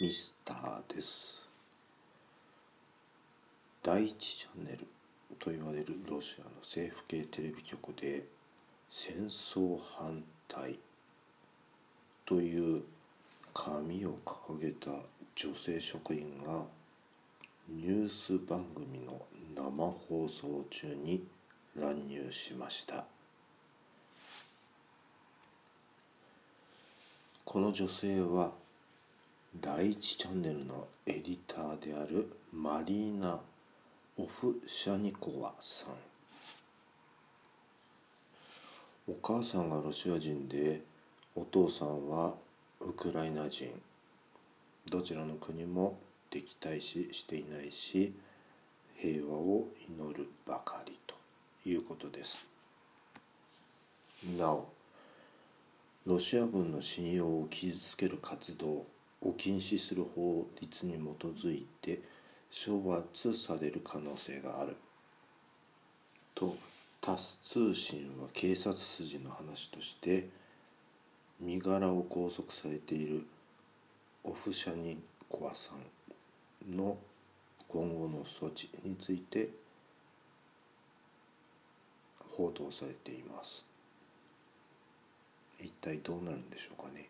ミスターです。第一チャンネルと言われるロシアの政府系テレビ局で戦争反対という紙を掲げた女性職員がニュース番組の生放送中に乱入しました。この女性は第一チャンネルのエディターであるマリーナ・オフシャニコワさん。お母さんがロシア人でお父さんはウクライナ人。どちらの国も敵対視していないし平和を祈るばかりということです。なおロシア軍の信用を傷つける活動を禁止する法律に基づいて処罰される可能性がある。とタス通信は警察筋の話として身柄を拘束されているオフシャニコワさんの今後の措置について報道されています。一体どうなるんでしょうかね。